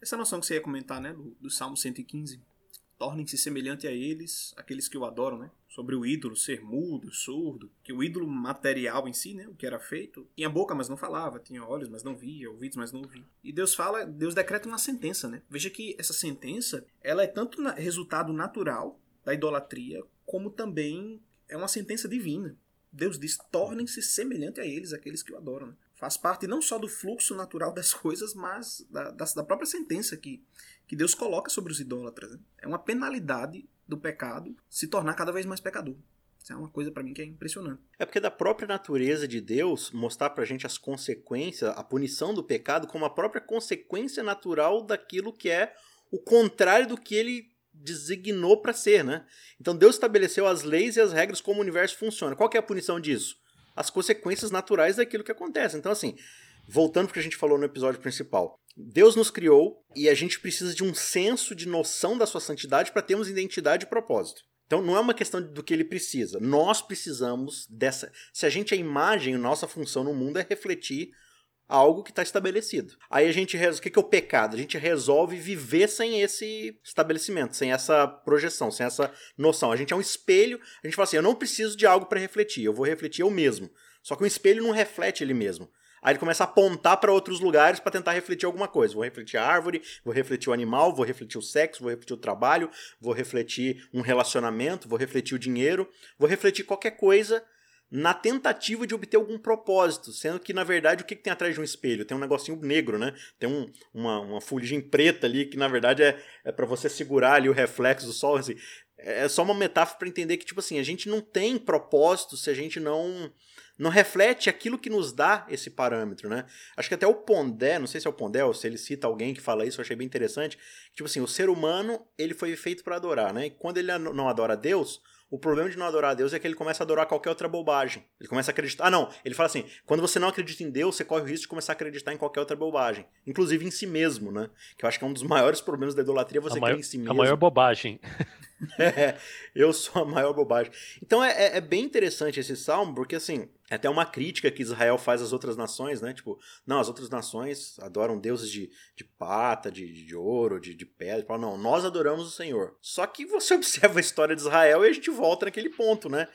Essa noção que você ia comentar, né, do, do Salmo 115, tornem-se semelhante a eles, aqueles que o adoram, né? Sobre o ídolo ser mudo, surdo, que o ídolo material em si, né, o que era feito, tinha boca, mas não falava, tinha olhos, mas não via, ouvidos, mas não ouvia. E Deus fala, Deus decreta uma sentença, né? Veja que essa sentença, ela é tanto resultado natural da idolatria, como também é uma sentença divina. Deus diz: tornem-se semelhante a eles, aqueles que o adoram. Né? Faz parte não só do fluxo natural das coisas, mas da, da, da própria sentença que, que Deus coloca sobre os idólatras. Né? É uma penalidade do pecado se tornar cada vez mais pecador. Isso é uma coisa para mim que é impressionante. É porque da própria natureza de Deus mostrar pra gente as consequências, a punição do pecado como a própria consequência natural daquilo que é o contrário do que ele designou para ser, né? Então Deus estabeleceu as leis e as regras como o universo funciona. Qual é a punição disso? As consequências naturais daquilo que acontece. Então assim, voltando para o que a gente falou no episódio principal, Deus nos criou e a gente precisa de um senso de noção da sua santidade para termos identidade e propósito. Então não é uma questão do que ele precisa. Nós precisamos dessa. Se a gente é imagem, nossa função no mundo é refletir algo que está estabelecido. Aí a gente resolve. O que é o pecado? A gente resolve viver sem esse estabelecimento, sem essa projeção, sem essa noção. A gente é um espelho, a gente fala assim: eu não preciso de algo para refletir, eu vou refletir eu mesmo. Só que o espelho não reflete ele mesmo. Aí ele começa a apontar para outros lugares para tentar refletir alguma coisa. Vou refletir a árvore, vou refletir o animal, vou refletir o sexo, vou refletir o trabalho, vou refletir um relacionamento, vou refletir o dinheiro, vou refletir qualquer coisa na tentativa de obter algum propósito, sendo que na verdade o que, que tem atrás de um espelho? Tem um negocinho negro, né? Tem um, uma, uma fuligem preta ali que na verdade é, é para você segurar ali o reflexo do sol. Assim. É só uma metáfora para entender que tipo assim a gente não tem propósito se a gente não não reflete aquilo que nos dá esse parâmetro, né? Acho que até o Pondé, não sei se é o Pondé ou se ele cita alguém que fala isso, eu achei bem interessante. Tipo assim, o ser humano ele foi feito para adorar, né? E quando ele não adora Deus, o problema de não adorar a Deus é que ele começa a adorar qualquer outra bobagem. Ele começa a acreditar. Ah, não. Ele fala assim: quando você não acredita em Deus, você corre o risco de começar a acreditar em qualquer outra bobagem. Inclusive em si mesmo, né? Que eu acho que é um dos maiores problemas da idolatria você crer em si mesmo. A maior bobagem. é, eu sou a maior bobagem. Então é, é, é, bem interessante esse salmo, porque assim, é até uma crítica que Israel faz às outras nações, né? Tipo, não, as outras nações adoram deuses de, de pata, de, de ouro, de, de pedra. Fala, não, nós adoramos o Senhor. Só que você observa a história de Israel e a gente volta naquele ponto, né?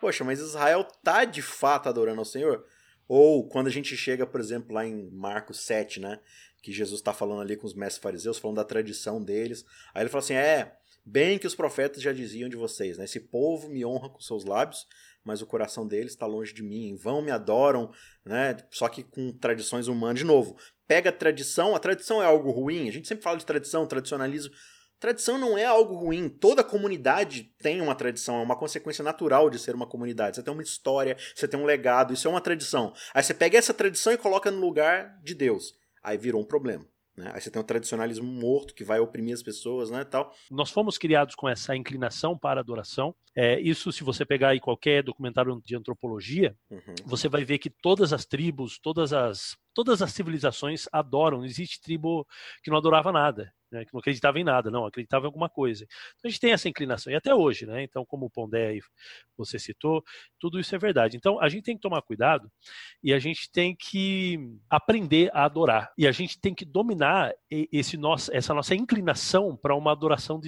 Poxa, mas Israel tá de fato adorando ao Senhor? Ou quando a gente chega, por exemplo, lá em Marcos 7, né? Que Jesus está falando ali com os mestres fariseus, falando da tradição deles. Aí ele fala assim: é, Bem que os profetas já diziam de vocês, né? Esse povo me honra com seus lábios, mas o coração deles está longe de mim. Em vão me adoram, né? Só que com tradições humanas. De novo, pega a tradição. A tradição é algo ruim. A gente sempre fala de tradição, tradicionalismo. Tradição não é algo ruim. Toda comunidade tem uma tradição, é uma consequência natural de ser uma comunidade. Você tem uma história, você tem um legado, isso é uma tradição. Aí você pega essa tradição e coloca no lugar de Deus. Aí virou um problema. Né? Aí você tem o tradicionalismo morto que vai oprimir as pessoas, né, tal. Nós fomos criados com essa inclinação para a adoração. É, isso, se você pegar aí qualquer documentário de antropologia, uhum. você vai ver que todas as tribos, todas as todas as civilizações adoram. Não existe tribo que não adorava nada né, que não acreditava em nada, não, acreditava em alguma coisa. Então a gente tem essa inclinação, e até hoje, né? Então, como o Pondé aí você citou, tudo isso é verdade. Então a gente tem que tomar cuidado e a gente tem que aprender a adorar. E a gente tem que dominar esse nosso, essa nossa inclinação para uma adoração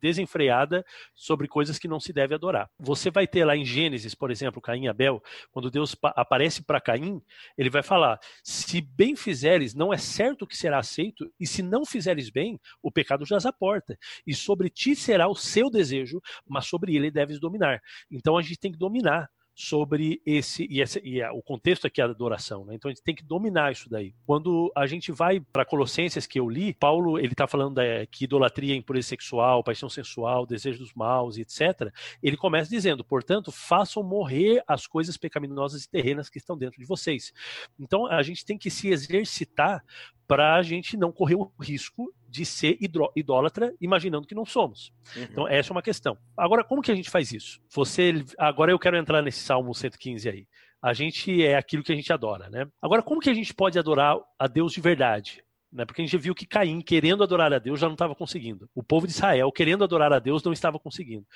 desenfreada sobre coisas que não se deve adorar. Você vai ter lá em Gênesis, por exemplo, Caim e Abel, quando Deus aparece para Caim, ele vai falar: se bem fizeres, não é certo que será aceito, e se não fizeres bem, o pecado jaz à porta. E sobre ti será o seu desejo, mas sobre ele deves dominar. Então a gente tem que dominar sobre esse e, esse, e o contexto aqui é a adoração, né? Então a gente tem que dominar isso daí. Quando a gente vai para Colossenses que eu li, Paulo ele está falando da, que idolatria, impureza sexual, paixão sensual, desejo dos maus, etc. Ele começa dizendo, portanto, façam morrer as coisas pecaminosas e terrenas que estão dentro de vocês. Então a gente tem que se exercitar para a gente não correr o risco de ser idólatra imaginando que não somos. Uhum. Então, essa é uma questão. Agora, como que a gente faz isso? Você, agora eu quero entrar nesse Salmo 115 aí. A gente é aquilo que a gente adora, né? Agora, como que a gente pode adorar a Deus de verdade? Né? Porque a gente viu que Caim, querendo adorar a Deus, já não estava conseguindo. O povo de Israel, querendo adorar a Deus, não estava conseguindo.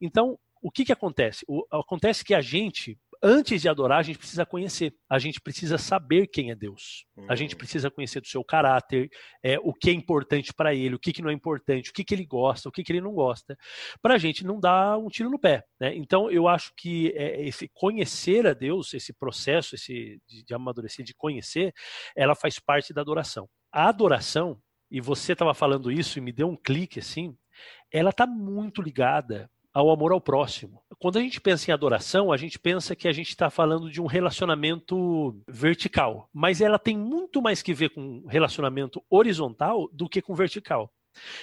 Então, o que, que acontece? O, acontece que a gente antes de adorar, a gente precisa conhecer. A gente precisa saber quem é Deus. Uhum. A gente hum. precisa conhecer do seu caráter, é, o que é importante para ele, o que, que não é importante, o que, que ele gosta, o que, que ele não gosta, para a gente não dar um tiro no pé. Né? Então, eu acho que é, esse conhecer a Deus, esse processo esse de, de amadurecer, de conhecer, ela faz parte da adoração. A adoração, e você estava falando isso e me deu um clique assim, ela está muito ligada ao amor ao próximo. Quando a gente pensa em adoração, a gente pensa que a gente está falando de um relacionamento vertical, mas ela tem muito mais que ver com relacionamento horizontal do que com vertical.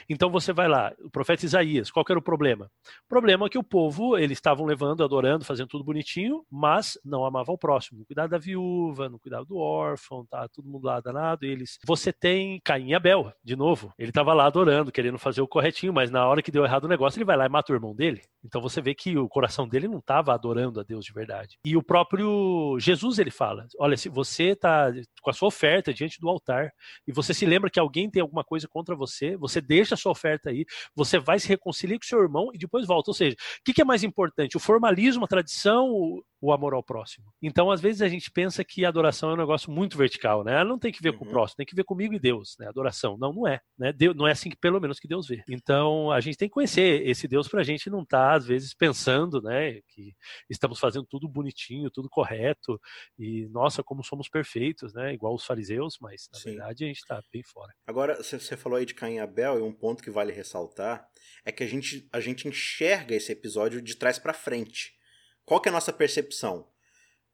Então você vai lá, o profeta Isaías, qual era o problema? O problema é que o povo, eles estavam levando, adorando, fazendo tudo bonitinho, mas não amava o próximo, não cuidava da viúva, não cuidava do órfão, tá todo mundo lá danado, eles. Você tem Caim e Abel, de novo, ele estava lá adorando, querendo fazer o corretinho, mas na hora que deu errado o negócio, ele vai lá e mata o irmão dele. Então você vê que o coração dele não estava adorando a Deus de verdade. E o próprio Jesus, ele fala, olha, se você está com a sua oferta diante do altar e você se lembra que alguém tem alguma coisa contra você, você deixa a sua oferta aí, você vai se reconciliar com seu irmão e depois volta. Ou seja, o que, que é mais importante? O formalismo, a tradição, o, o, amor ao próximo? Então, às vezes, a gente pensa que a adoração é um negócio muito vertical, né? Ela não tem que ver uhum. com o uhum. próximo, tem que ver comigo e Deus, né? Adoração. Não, não é. Né? Deus, não é assim que, pelo menos, que Deus vê. Então, a gente tem que conhecer esse Deus pra gente não estar, tá, às vezes, pensando, né, que estamos fazendo tudo bonitinho, tudo correto, e, nossa, como somos perfeitos, né? Igual os fariseus, mas, na Sim. verdade, a gente está bem fora. Agora, você falou aí de Caim e Abel, e um ponto que vale ressaltar é que a gente, a gente enxerga esse episódio de trás para frente. Qual que é a nossa percepção?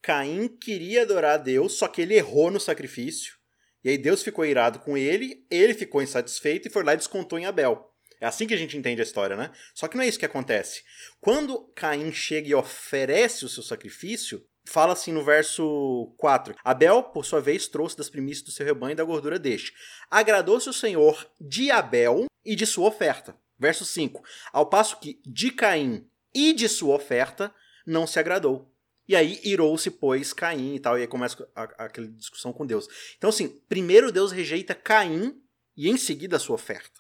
Caim queria adorar a Deus, só que ele errou no sacrifício. E aí Deus ficou irado com ele, ele ficou insatisfeito e foi lá e descontou em Abel. É assim que a gente entende a história, né? Só que não é isso que acontece. Quando Caim chega e oferece o seu sacrifício, fala assim no verso 4: Abel, por sua vez, trouxe das primícias do seu rebanho e da gordura deste. Agradou-se o Senhor de Abel e de sua oferta. Verso 5: Ao passo que de Caim e de sua oferta não se agradou. E aí irou-se, pois, Caim e tal, e aí começa aquela discussão com Deus. Então, assim, primeiro Deus rejeita Caim e em seguida a sua oferta.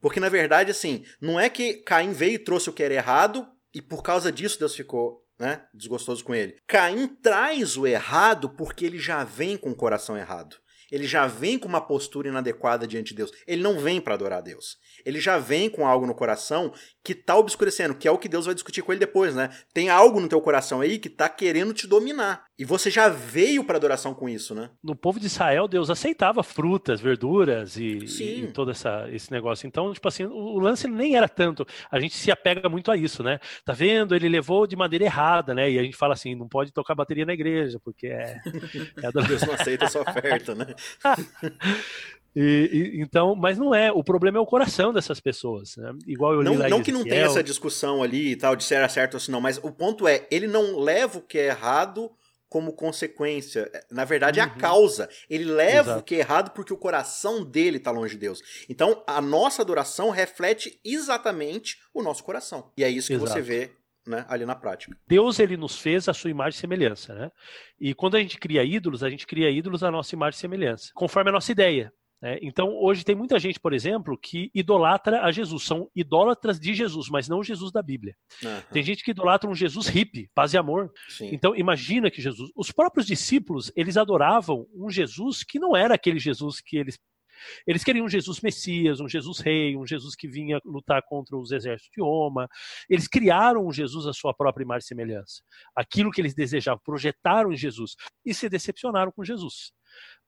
Porque, na verdade, assim, não é que Caim veio e trouxe o que era errado e por causa disso Deus ficou né, desgostoso com ele. Caim traz o errado porque ele já vem com o coração errado. Ele já vem com uma postura inadequada diante de Deus. Ele não vem para adorar a Deus. Ele já vem com algo no coração que tá obscurecendo, que é o que Deus vai discutir com ele depois, né? Tem algo no teu coração aí que tá querendo te dominar. E você já veio para adoração com isso, né? No povo de Israel, Deus aceitava frutas, verduras e, e todo essa, esse negócio. Então, tipo assim, o lance nem era tanto. A gente se apega muito a isso, né? Tá vendo? Ele levou de maneira errada, né? E a gente fala assim, não pode tocar bateria na igreja, porque é. é Deus não aceita a sua oferta, né? E, e, então, mas não é. O problema é o coração dessas pessoas. Né? Igual eu li não, não que não tenha essa discussão ali e tal de se era certo ou se não, mas o ponto é, ele não leva o que é errado como consequência. Na verdade, uhum. é a uhum. causa. Ele leva Exato. o que é errado porque o coração dele está longe de Deus. Então, a nossa adoração reflete exatamente o nosso coração. E é isso que Exato. você vê né, ali na prática. Deus ele nos fez a sua imagem e semelhança, né? E quando a gente cria ídolos, a gente cria ídolos à nossa imagem e semelhança, conforme a nossa ideia. É, então, hoje tem muita gente, por exemplo, que idolatra a Jesus. São idólatras de Jesus, mas não o Jesus da Bíblia. Uhum. Tem gente que idolatra um Jesus hippie, paz e amor. Sim. Então, imagina que Jesus. Os próprios discípulos, eles adoravam um Jesus que não era aquele Jesus que eles. Eles queriam um Jesus Messias, um Jesus Rei, um Jesus que vinha lutar contra os exércitos de Roma. Eles criaram um Jesus à sua própria imagem e semelhança. Aquilo que eles desejavam, projetaram em Jesus e se decepcionaram com Jesus.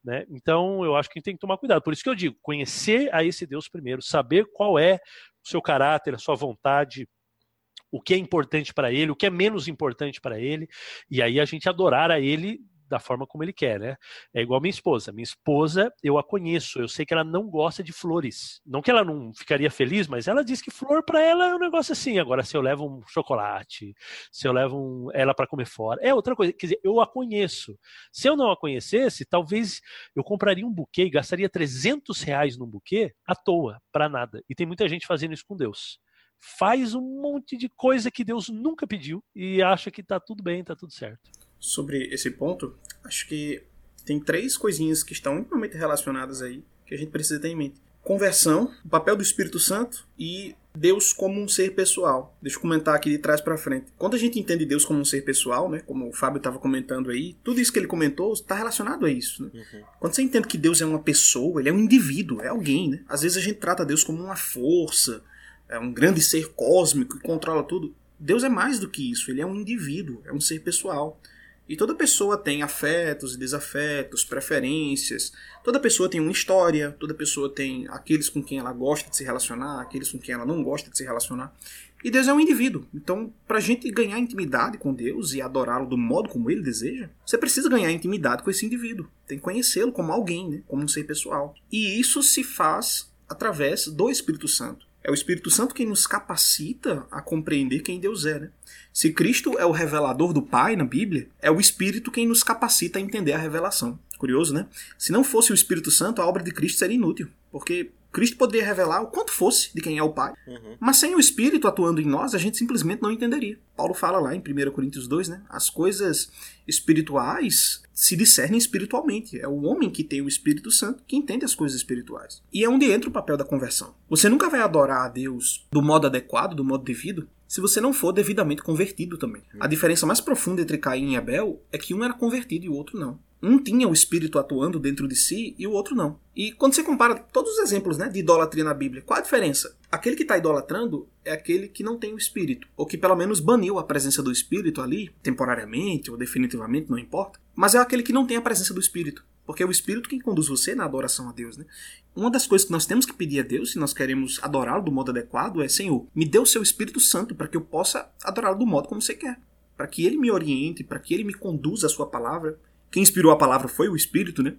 Né? Então, eu acho que a gente tem que tomar cuidado. Por isso que eu digo, conhecer a esse Deus primeiro, saber qual é o seu caráter, a sua vontade, o que é importante para ele, o que é menos importante para ele, e aí a gente adorar a ele da forma como ele quer, né? É igual minha esposa. Minha esposa, eu a conheço, eu sei que ela não gosta de flores. Não que ela não ficaria feliz, mas ela diz que flor para ela é um negócio assim. Agora, se eu levo um chocolate, se eu levo um, ela para comer fora, é outra coisa. Quer dizer, eu a conheço. Se eu não a conhecesse, talvez eu compraria um buquê e gastaria 300 reais num buquê à toa, para nada. E tem muita gente fazendo isso com Deus faz um monte de coisa que Deus nunca pediu e acha que tá tudo bem, tá tudo certo sobre esse ponto, acho que tem três coisinhas que estão intimamente relacionadas aí que a gente precisa ter em mente. Conversão, o papel do Espírito Santo e Deus como um ser pessoal. Deixa eu comentar aqui de trás para frente. Quando a gente entende Deus como um ser pessoal, né, como o Fábio estava comentando aí, tudo isso que ele comentou está relacionado a isso. Né? Uhum. Quando você entende que Deus é uma pessoa, ele é um indivíduo, é alguém. Né? Às vezes a gente trata Deus como uma força, é um grande ser cósmico que controla tudo. Deus é mais do que isso, ele é um indivíduo, é um ser pessoal. E toda pessoa tem afetos e desafetos, preferências. Toda pessoa tem uma história, toda pessoa tem aqueles com quem ela gosta de se relacionar, aqueles com quem ela não gosta de se relacionar. E Deus é um indivíduo. Então, para a gente ganhar intimidade com Deus e adorá-lo do modo como ele deseja, você precisa ganhar intimidade com esse indivíduo. Tem que conhecê-lo como alguém, né? como um ser pessoal. E isso se faz através do Espírito Santo. É o Espírito Santo quem nos capacita a compreender quem Deus é. Né? Se Cristo é o revelador do Pai na Bíblia, é o Espírito quem nos capacita a entender a revelação. Curioso, né? Se não fosse o Espírito Santo, a obra de Cristo seria inútil. Porque Cristo poderia revelar o quanto fosse de quem é o Pai. Uhum. Mas sem o Espírito atuando em nós, a gente simplesmente não entenderia. Paulo fala lá em 1 Coríntios 2, né? As coisas espirituais se discernem espiritualmente. É o homem que tem o Espírito Santo que entende as coisas espirituais. E é onde entra o papel da conversão. Você nunca vai adorar a Deus do modo adequado, do modo devido, se você não for devidamente convertido também. A diferença mais profunda entre Caim e Abel é que um era convertido e o outro não. Um tinha o espírito atuando dentro de si e o outro não. E quando você compara todos os exemplos né, de idolatria na Bíblia, qual a diferença? Aquele que está idolatrando é aquele que não tem o espírito, ou que pelo menos baniu a presença do espírito ali, temporariamente ou definitivamente, não importa. Mas é aquele que não tem a presença do espírito. Porque é o Espírito quem conduz você na adoração a Deus, né? Uma das coisas que nós temos que pedir a Deus, se nós queremos adorá-lo do modo adequado, é: Senhor, me dê o seu Espírito Santo para que eu possa adorá-lo do modo como você quer. Para que ele me oriente, para que ele me conduza a sua palavra. Quem inspirou a palavra foi o Espírito, né?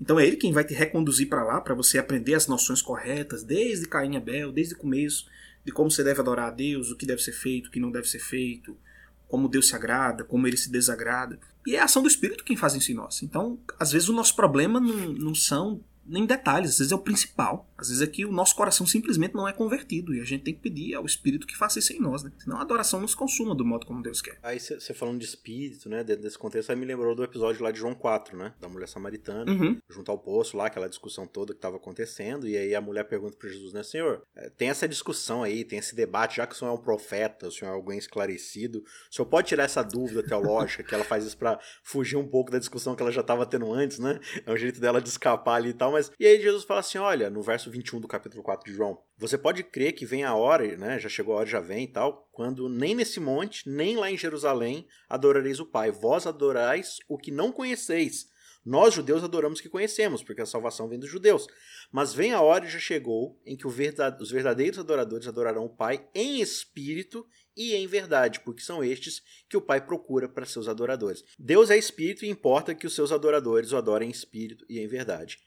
Então é ele quem vai te reconduzir para lá, para você aprender as noções corretas, desde Caim e Abel, desde o começo, de como você deve adorar a Deus, o que deve ser feito, o que não deve ser feito, como Deus se agrada, como ele se desagrada. E é a ação do Espírito quem faz isso em nós. Então, às vezes o nosso problema não, não são nem detalhes, às vezes é o principal. Às vezes é que o nosso coração simplesmente não é convertido e a gente tem que pedir ao Espírito que faça isso em nós, né? Senão a adoração nos consuma do modo como Deus quer. Aí você falando de Espírito, né? Dentro desse contexto, aí me lembrou do episódio lá de João 4, né? Da mulher samaritana, uhum. junto ao poço lá, aquela discussão toda que estava acontecendo. E aí a mulher pergunta para Jesus, né? Senhor, eh, tem essa discussão aí, tem esse debate, já que o senhor é um profeta, o senhor é alguém esclarecido, o senhor pode tirar essa dúvida teológica que ela faz isso para fugir um pouco da discussão que ela já estava tendo antes, né? É um jeito dela de escapar ali e tal, mas. E aí Jesus fala assim: olha, no verso 21 do capítulo 4 de João, você pode crer que vem a hora, né? Já chegou a hora, já vem e tal, quando nem nesse monte, nem lá em Jerusalém adorareis o Pai. Vós adorais o que não conheceis. Nós, judeus, adoramos o que conhecemos, porque a salvação vem dos judeus. Mas vem a hora e já chegou em que os verdadeiros adoradores adorarão o Pai em espírito e em verdade, porque são estes que o Pai procura para seus adoradores. Deus é espírito e importa que os seus adoradores o adorem em espírito e em verdade.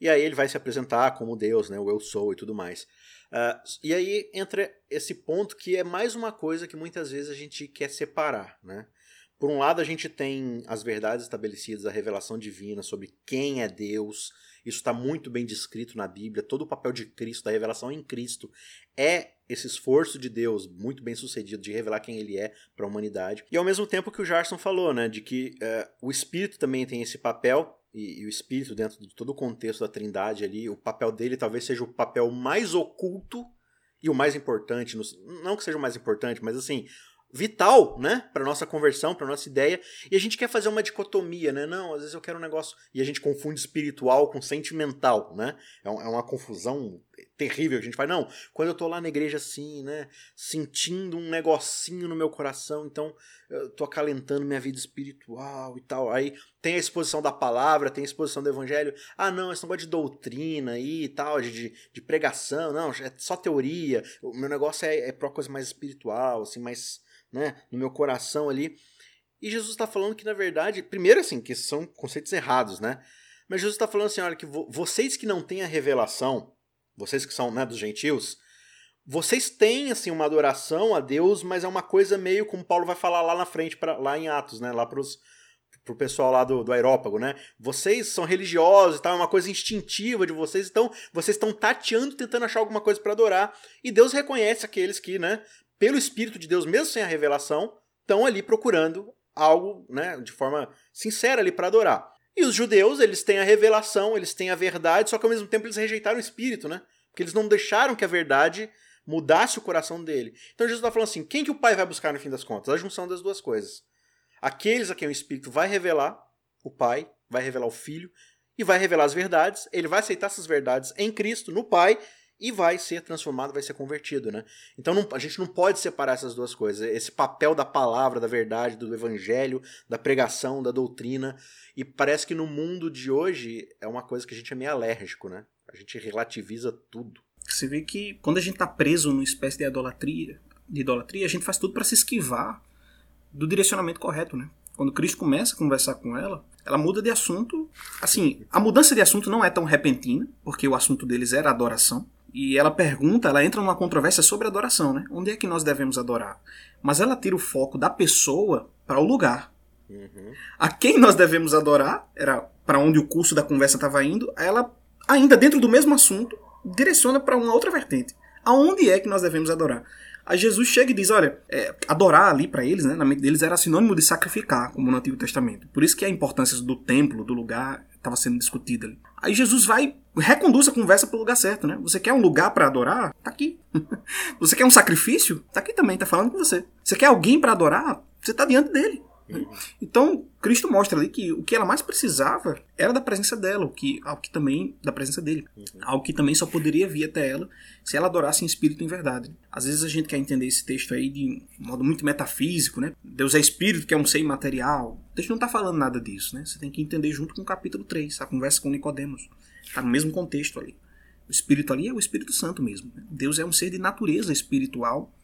E aí ele vai se apresentar como Deus, né, o eu sou e tudo mais. Uh, e aí entra esse ponto que é mais uma coisa que muitas vezes a gente quer separar, né? Por um lado, a gente tem as verdades estabelecidas, a revelação divina sobre quem é Deus. Isso está muito bem descrito na Bíblia. Todo o papel de Cristo, da revelação em Cristo, é esse esforço de Deus, muito bem sucedido, de revelar quem Ele é para a humanidade. E ao mesmo tempo que o Jarson falou, né, de que uh, o Espírito também tem esse papel e, e, o espírito dentro de todo o contexto da Trindade ali, o papel dele talvez seja o papel mais oculto e o mais importante, não que seja o mais importante, mas assim, vital, né, para nossa conversão, para nossa ideia. E a gente quer fazer uma dicotomia, né? Não, às vezes eu quero um negócio e a gente confunde espiritual com sentimental, né? É, é uma confusão terrível. A gente fala, não, quando eu tô lá na igreja assim, né, sentindo um negocinho no meu coração, então eu tô acalentando minha vida espiritual e tal. Aí tem a exposição da palavra, tem a exposição do evangelho. Ah, não, esse negócio de doutrina aí e tal, de, de pregação, não, é só teoria. O meu negócio é, é pra coisa mais espiritual, assim, mais, né, no meu coração ali. E Jesus está falando que, na verdade, primeiro assim, que são conceitos errados, né? Mas Jesus está falando assim, olha, que vo vocês que não têm a revelação, vocês que são né, dos gentios, vocês têm assim uma adoração a Deus, mas é uma coisa meio como Paulo vai falar lá na frente, pra, lá em Atos, né? Lá pros, pro pessoal lá do, do aerópago, né? Vocês são religiosos e é uma coisa instintiva de vocês, então vocês estão tateando, tentando achar alguma coisa para adorar. E Deus reconhece aqueles que, né, pelo Espírito de Deus, mesmo sem a revelação, estão ali procurando algo, né, de forma sincera ali para adorar. E os judeus, eles têm a revelação, eles têm a verdade, só que ao mesmo tempo eles rejeitaram o espírito, né? Porque eles não deixaram que a verdade mudasse o coração dele. Então Jesus está falando assim: quem que o Pai vai buscar no fim das contas? A junção das duas coisas. Aqueles a quem o Espírito vai revelar, o Pai, vai revelar o Filho, e vai revelar as verdades, ele vai aceitar essas verdades em Cristo, no Pai, e vai ser transformado, vai ser convertido, né? Então não, a gente não pode separar essas duas coisas. Esse papel da palavra, da verdade, do evangelho, da pregação, da doutrina. E parece que no mundo de hoje é uma coisa que a gente é meio alérgico, né? A gente relativiza tudo. Você vê que quando a gente está preso numa espécie de idolatria, de idolatria, a gente faz tudo para se esquivar do direcionamento correto, né? Quando Cristo começa a conversar com ela, ela muda de assunto. Assim, a mudança de assunto não é tão repentina, porque o assunto deles era adoração. E ela pergunta, ela entra numa controvérsia sobre adoração, né? Onde é que nós devemos adorar? Mas ela tira o foco da pessoa para o lugar. Uhum. A quem nós devemos adorar, era para onde o curso da conversa estava indo, ela, ainda dentro do mesmo assunto, direciona para uma outra vertente. Aonde é que nós devemos adorar? Aí Jesus chega e diz: olha, é, adorar ali para eles, né, na mente deles, era sinônimo de sacrificar, como no Antigo Testamento. Por isso que a importância do templo, do lugar, estava sendo discutida ali. Aí Jesus vai, reconduz a conversa para o lugar certo, né? Você quer um lugar para adorar? Tá aqui. você quer um sacrifício? Tá aqui também, tá falando com você. Você quer alguém para adorar? Você tá diante dele. Uhum. Então, Cristo mostra ali que o que ela mais precisava era da presença dela, o que, algo que também, da presença dele. Uhum. Algo que também só poderia vir até ela se ela adorasse em espírito e em verdade. Às vezes a gente quer entender esse texto aí de um modo muito metafísico, né? Deus é espírito, que é um ser imaterial. O texto não está falando nada disso, né? Você tem que entender junto com o capítulo 3, a conversa com Nicodemos. Está no mesmo contexto ali. O espírito ali é o Espírito Santo mesmo. Né? Deus é um ser de natureza espiritual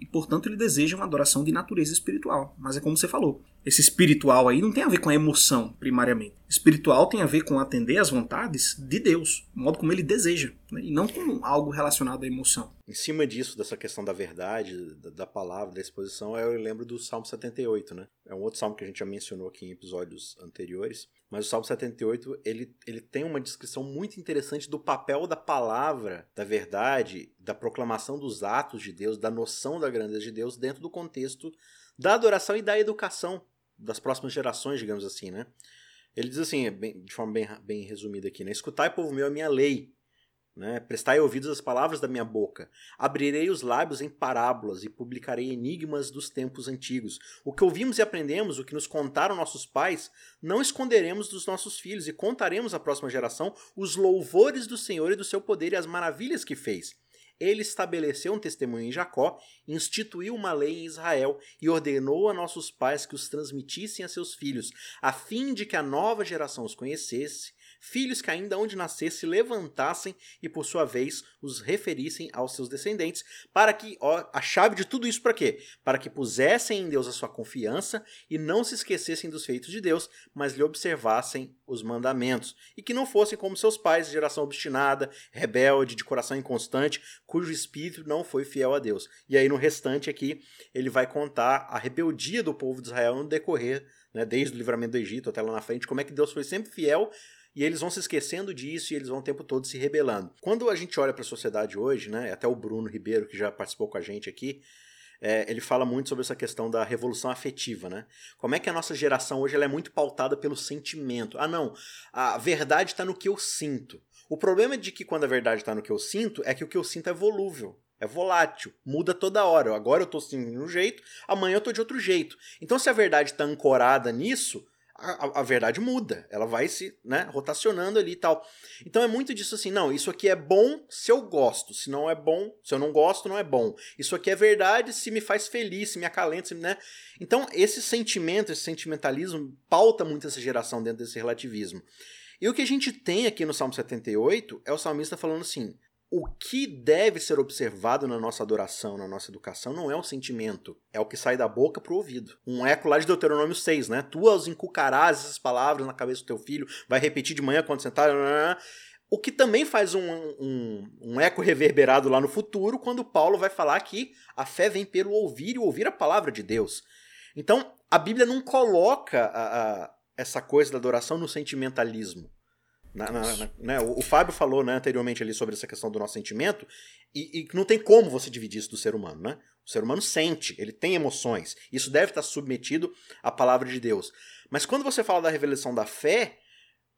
e, portanto, ele deseja uma adoração de natureza espiritual. Mas é como você falou, esse espiritual aí não tem a ver com a emoção, primariamente. Espiritual tem a ver com atender às vontades de Deus, o modo como ele deseja, né? e não com algo relacionado à emoção. Em cima disso, dessa questão da verdade, da, da palavra, da exposição, eu lembro do Salmo 78, né? É um outro salmo que a gente já mencionou aqui em episódios anteriores, mas o Salmo 78, ele, ele tem uma descrição muito interessante do papel da palavra, da verdade, da proclamação dos atos de Deus, da noção da grandeza de Deus dentro do contexto da adoração e da educação das próximas gerações, digamos assim, né? Ele diz assim, de forma bem, bem resumida aqui, né? Escutai, povo meu, a minha lei, né? Prestai ouvidos às palavras da minha boca. Abrirei os lábios em parábolas e publicarei enigmas dos tempos antigos. O que ouvimos e aprendemos, o que nos contaram nossos pais, não esconderemos dos nossos filhos e contaremos à próxima geração os louvores do Senhor e do seu poder e as maravilhas que fez. Ele estabeleceu um testemunho em Jacó, instituiu uma lei em Israel e ordenou a nossos pais que os transmitissem a seus filhos, a fim de que a nova geração os conhecesse filhos que ainda onde nascer se levantassem e por sua vez os referissem aos seus descendentes, para que, ó, a chave de tudo isso para quê? Para que pusessem em Deus a sua confiança e não se esquecessem dos feitos de Deus, mas lhe observassem os mandamentos, e que não fossem como seus pais, geração obstinada, rebelde, de coração inconstante, cujo espírito não foi fiel a Deus. E aí no restante aqui, ele vai contar a rebeldia do povo de Israel no decorrer, né, desde o livramento do Egito até lá na frente, como é que Deus foi sempre fiel e eles vão se esquecendo disso e eles vão o tempo todo se rebelando. Quando a gente olha para a sociedade hoje, né, até o Bruno Ribeiro, que já participou com a gente aqui, é, ele fala muito sobre essa questão da revolução afetiva, né? Como é que a nossa geração hoje ela é muito pautada pelo sentimento. Ah, não, a verdade está no que eu sinto. O problema é de que quando a verdade está no que eu sinto, é que o que eu sinto é volúvel. É volátil, muda toda hora. Agora eu estou sentindo de um jeito, amanhã eu estou de outro jeito. Então, se a verdade está ancorada nisso, a, a, verdade muda, ela vai se né, rotacionando ali e tal. Então é muito disso assim, não, isso aqui é bom se eu gosto, se não é bom, se eu não gosto, não é bom. Isso aqui é verdade se me faz feliz, se me acalenta, se, né? Então esse sentimento, esse sentimentalismo pauta muito essa geração dentro desse relativismo. E o que a gente tem aqui no Salmo 78 é o salmista falando assim: o que deve ser observado na nossa adoração, na nossa educação, não é o sentimento, é o que sai da boca pro ouvido. Um eco lá de Deuteronômio 6, né? Tu os inculcarás essas palavras na cabeça do teu filho, vai repetir de manhã quando sentar. O que também faz um, um, um, eco reverberado lá no futuro, quando Paulo vai falar que a fé vem pelo ouvir e ouvir a palavra de Deus. Então, a Bíblia não coloca a, a, essa coisa da adoração no sentimentalismo. Na, na, na, né? o, o, Fábio falou né, anteriormente ali sobre essa questão do nosso sentimento, e, e não tem como você dividir isso do ser humano. Né? O ser humano sente, ele tem emoções. Isso deve estar submetido à palavra de Deus. Mas quando você fala da revelação da fé,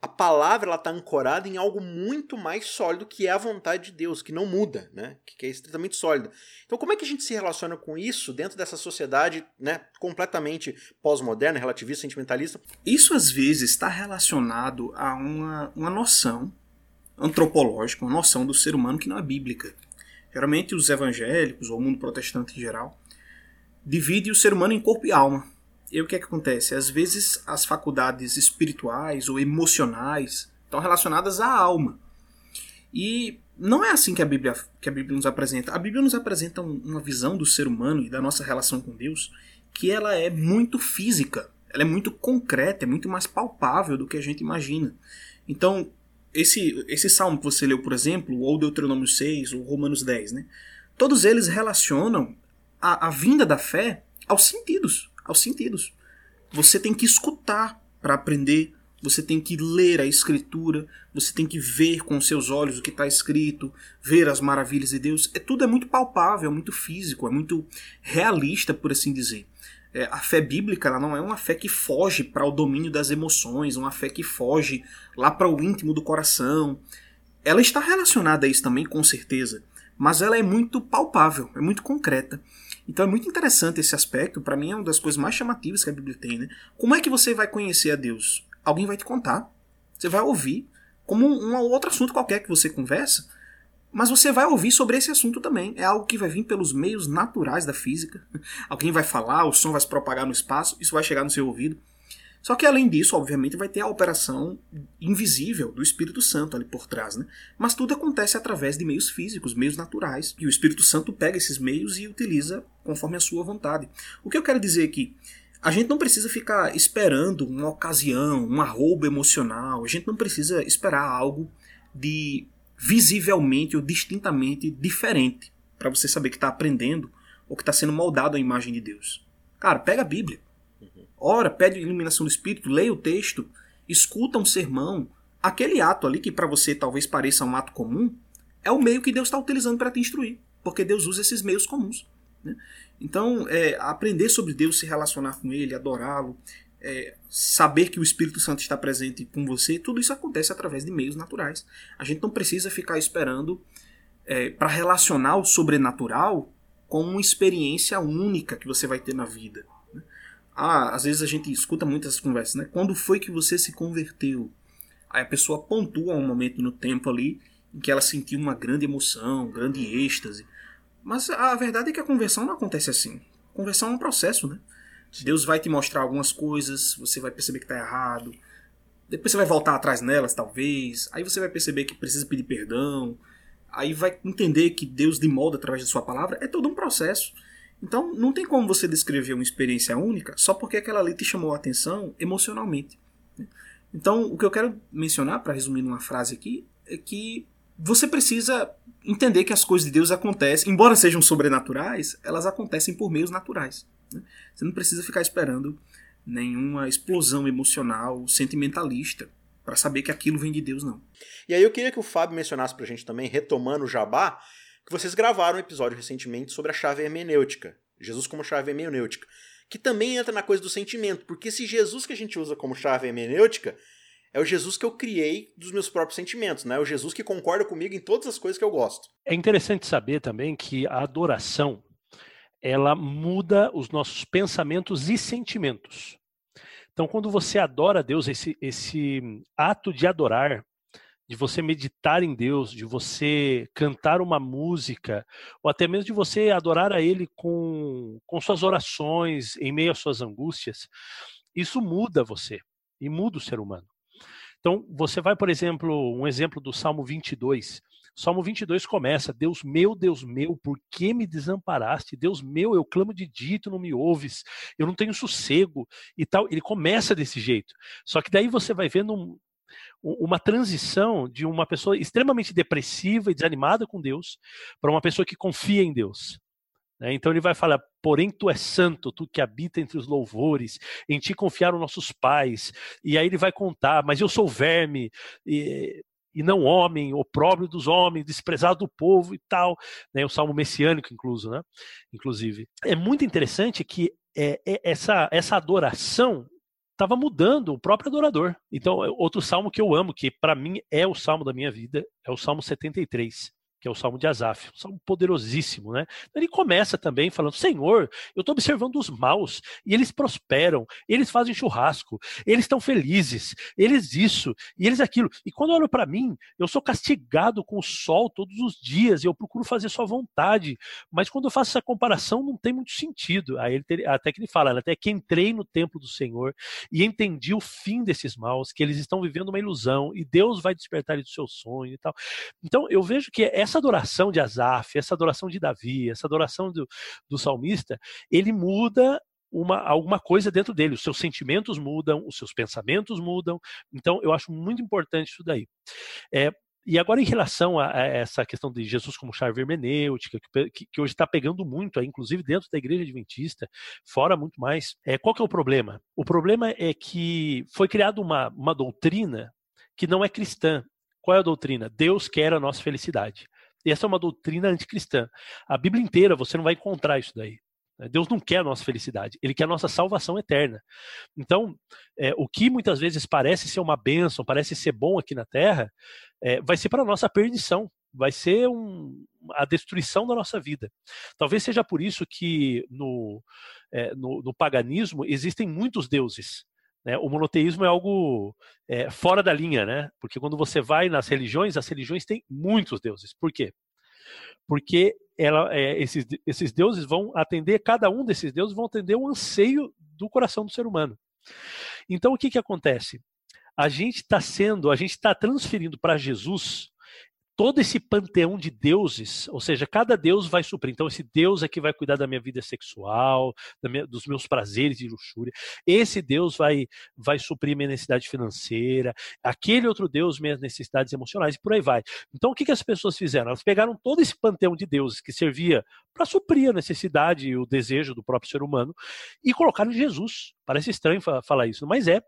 a palavra ela está ancorada em algo muito mais sólido que é a vontade de Deus, que não muda, né? que é estritamente sólida. Então, como é que a gente se relaciona com isso dentro dessa sociedade né, completamente pós-moderna, relativista, sentimentalista? Isso às vezes está relacionado a uma, uma noção antropológica, uma noção do ser humano que não é bíblica. Geralmente os evangélicos, ou o mundo protestante em geral, divide o ser humano em corpo e alma. E o que é que acontece? Às vezes as faculdades espirituais ou emocionais estão relacionadas à alma. E não é assim que a Bíblia, que a Bíblia nos apresenta. A Bíblia nos apresenta uma visão do ser humano e da nossa relação com Deus que ela é muito física, ela é muito concreta, é muito mais palpável do que a gente imagina. Então, esse, esse salmo que você leu, por exemplo, ou Deuteronômio 6, ou Romanos 10, né? Todos eles relacionam a, a vinda da fé aos sentidos aos sentidos. Você tem que escutar para aprender, você tem que ler a escritura, você tem que ver com seus olhos o que está escrito, ver as maravilhas de Deus. É tudo é muito palpável, é muito físico, é muito realista, por assim dizer. É, a fé bíblica ela não é uma fé que foge para o domínio das emoções, uma fé que foge lá para o íntimo do coração. Ela está relacionada a isso também, com certeza, mas ela é muito palpável, é muito concreta. Então é muito interessante esse aspecto, para mim é uma das coisas mais chamativas que a Bíblia tem, né? Como é que você vai conhecer a Deus? Alguém vai te contar. Você vai ouvir, como um, outro assunto qualquer que você conversa, mas você vai ouvir sobre esse assunto também. É algo que vai vir pelos meios naturais da física. Alguém vai falar, o som vai se propagar no espaço, isso vai chegar no seu ouvido. Só que além disso, obviamente, vai ter a operação invisível do Espírito Santo ali por trás, né? Mas tudo acontece através de meios físicos, meios naturais, e o Espírito Santo pega esses meios e utiliza conforme a sua vontade. O que eu quero dizer aqui? A gente não precisa ficar esperando uma ocasião, um arrobo emocional, a gente não precisa esperar algo de visivelmente ou distintamente diferente para você saber que está aprendendo ou que está sendo moldado à imagem de Deus. Cara, pega a Bíblia ora, pede iluminação do Espírito, leia o texto, escuta um sermão. Aquele ato ali, que para você talvez pareça um ato comum, é o meio que Deus está utilizando para te instruir, porque Deus usa esses meios comuns. Né? Então, é, aprender sobre Deus, se relacionar com Ele, adorá-lo, é, saber que o Espírito Santo está presente com você, tudo isso acontece através de meios naturais. A gente não precisa ficar esperando é, para relacionar o sobrenatural com uma experiência única que você vai ter na vida. Ah, às vezes a gente escuta muitas conversas, né? Quando foi que você se converteu? Aí a pessoa pontua um momento no tempo ali em que ela sentiu uma grande emoção, um grande êxtase. Mas a verdade é que a conversão não acontece assim. Conversão é um processo, né? Deus vai te mostrar algumas coisas, você vai perceber que está errado. Depois você vai voltar atrás nelas, talvez. Aí você vai perceber que precisa pedir perdão. Aí vai entender que Deus lhe molda através da sua palavra. É todo um processo. Então, não tem como você descrever uma experiência única só porque aquela ali te chamou a atenção emocionalmente. Né? Então, o que eu quero mencionar, para resumir numa frase aqui, é que você precisa entender que as coisas de Deus acontecem, embora sejam sobrenaturais, elas acontecem por meios naturais. Né? Você não precisa ficar esperando nenhuma explosão emocional, sentimentalista, para saber que aquilo vem de Deus, não. E aí eu queria que o Fábio mencionasse para a gente também, retomando o jabá, que vocês gravaram um episódio recentemente sobre a chave hermenêutica. Jesus como chave hermenêutica. Que também entra na coisa do sentimento. Porque esse Jesus que a gente usa como chave hermenêutica é o Jesus que eu criei dos meus próprios sentimentos, né? É o Jesus que concorda comigo em todas as coisas que eu gosto. É interessante saber também que a adoração ela muda os nossos pensamentos e sentimentos. Então, quando você adora a Deus, esse, esse ato de adorar de você meditar em Deus, de você cantar uma música, ou até mesmo de você adorar a Ele com, com suas orações, em meio às suas angústias, isso muda você e muda o ser humano. Então, você vai, por exemplo, um exemplo do Salmo 22. Salmo 22 começa: Deus meu, Deus meu, por que me desamparaste? Deus meu, eu clamo de dito, não me ouves, eu não tenho sossego e tal. Ele começa desse jeito. Só que daí você vai vendo uma transição de uma pessoa extremamente depressiva e desanimada com Deus para uma pessoa que confia em Deus. Né? Então ele vai falar: Porém, tu és santo, tu que habita entre os louvores, em ti confiaram nossos pais. E aí ele vai contar: Mas eu sou verme. E, e não homem, opróbrio dos homens, desprezado do povo e tal, né? O salmo messiânico, incluso, né? Inclusive, é muito interessante que é, é essa essa adoração estava mudando o próprio adorador. Então, outro salmo que eu amo, que para mim é o salmo da minha vida, é o Salmo 73 que é o Salmo de Asaf, um salmo poderosíssimo, né? Ele começa também falando: Senhor, eu estou observando os maus e eles prosperam, eles fazem churrasco, eles estão felizes, eles isso e eles aquilo. E quando eu olho para mim, eu sou castigado com o sol todos os dias e eu procuro fazer sua vontade, mas quando eu faço essa comparação não tem muito sentido. Aí ele até que ele fala, né? até que entrei no templo do Senhor e entendi o fim desses maus, que eles estão vivendo uma ilusão e Deus vai despertar eles do seu sonho e tal. Então eu vejo que essa essa adoração de Asaf, essa adoração de Davi, essa adoração do, do salmista, ele muda uma, alguma coisa dentro dele. Os seus sentimentos mudam, os seus pensamentos mudam. Então, eu acho muito importante isso daí. É, e agora, em relação a, a, essa questão de Jesus como chave hermenêutica, que, que hoje está pegando muito, inclusive dentro da igreja adventista, fora muito mais, é, qual que é o problema? O problema é que foi criada uma, uma doutrina que não é cristã. Qual é a doutrina? Deus quer a nossa felicidade. Essa é uma doutrina anticristã. A Bíblia inteira você não vai encontrar isso daí. Né? Deus não quer a nossa felicidade, Ele quer a nossa salvação eterna. Então, é, o que muitas vezes parece ser uma bênção, parece ser bom aqui na Terra, é, vai ser para a nossa perdição, vai ser um, a destruição da nossa vida. Talvez seja por isso que no, é, no, no paganismo existem muitos deuses. Né? O monoteísmo é algo é, fora da linha, né? Porque quando você vai nas religiões, as religiões têm muitos deuses. Por quê? Porque ela, é, esses, esses deuses vão atender, cada um desses deuses vão atender o anseio do coração do ser humano. Então o que, que acontece? A gente está sendo, a gente está transferindo para Jesus todo esse panteão de deuses, ou seja, cada deus vai suprir. Então, esse deus é que vai cuidar da minha vida sexual, minha, dos meus prazeres e luxúria. Esse deus vai, vai suprir minha necessidade financeira. Aquele outro deus, minhas necessidades emocionais, e por aí vai. Então, o que, que as pessoas fizeram? Elas pegaram todo esse panteão de deuses que servia para suprir a necessidade e o desejo do próprio ser humano e colocaram Jesus. Parece estranho falar isso, mas é.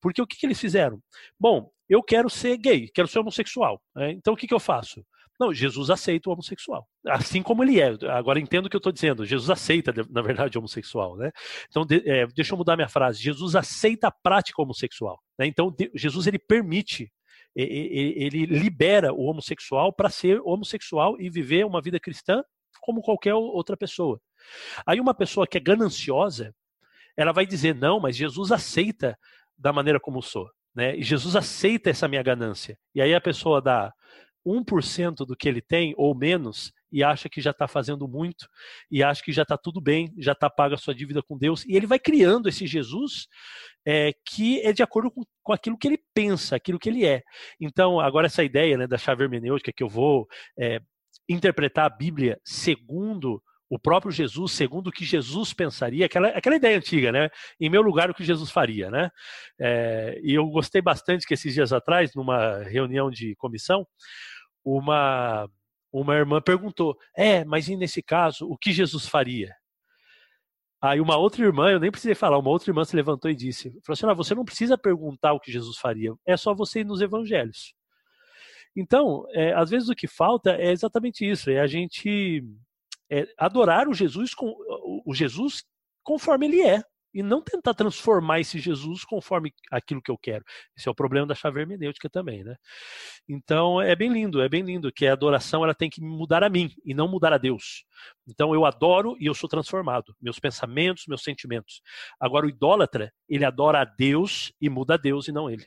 Porque o que, que eles fizeram? Bom, eu quero ser gay, quero ser homossexual. Né? Então o que, que eu faço? Não, Jesus aceita o homossexual. Assim como ele é. Agora entendo o que eu estou dizendo. Jesus aceita, na verdade, o homossexual. Né? Então, de, é, deixa eu mudar minha frase. Jesus aceita a prática homossexual. Né? Então, de, Jesus ele permite, ele, libera o homossexual para ser homossexual e viver uma vida cristã como qualquer outra pessoa. Aí uma pessoa que é gananciosa, ela vai dizer, não, mas Jesus aceita da maneira como sou. Né? E Jesus aceita essa minha ganância. E aí a pessoa dá 1% do que ele tem ou menos e acha que já está fazendo muito e acha que já está tudo bem, já está paga a sua dívida com Deus. E ele vai criando esse Jesus é, que é de acordo com, com aquilo que ele pensa, aquilo que ele é. Então, agora essa ideia né, da chave hermenêutica que eu vou é, interpretar a Bíblia segundo o próprio Jesus, segundo o que Jesus pensaria, aquela, aquela ideia antiga, né? Em meu lugar, o que Jesus faria, né? É, e eu gostei bastante que esses dias atrás, numa reunião de comissão, uma, uma irmã perguntou: é, mas e nesse caso, o que Jesus faria? Aí uma outra irmã, eu nem precisei falar, uma outra irmã se levantou e disse: falou assim, ah, você não precisa perguntar o que Jesus faria, é só você ir nos evangelhos. Então, é, às vezes o que falta é exatamente isso, é a gente é, adorar o Jesus, com, o Jesus conforme ele é e não tentar transformar esse Jesus conforme aquilo que eu quero. Esse é o problema da chave hermenêutica também, né? Então é bem lindo, é bem lindo que a adoração ela tem que mudar a mim e não mudar a Deus. Então eu adoro e eu sou transformado, meus pensamentos, meus sentimentos. Agora o idólatra, ele adora a Deus e muda a Deus e não ele.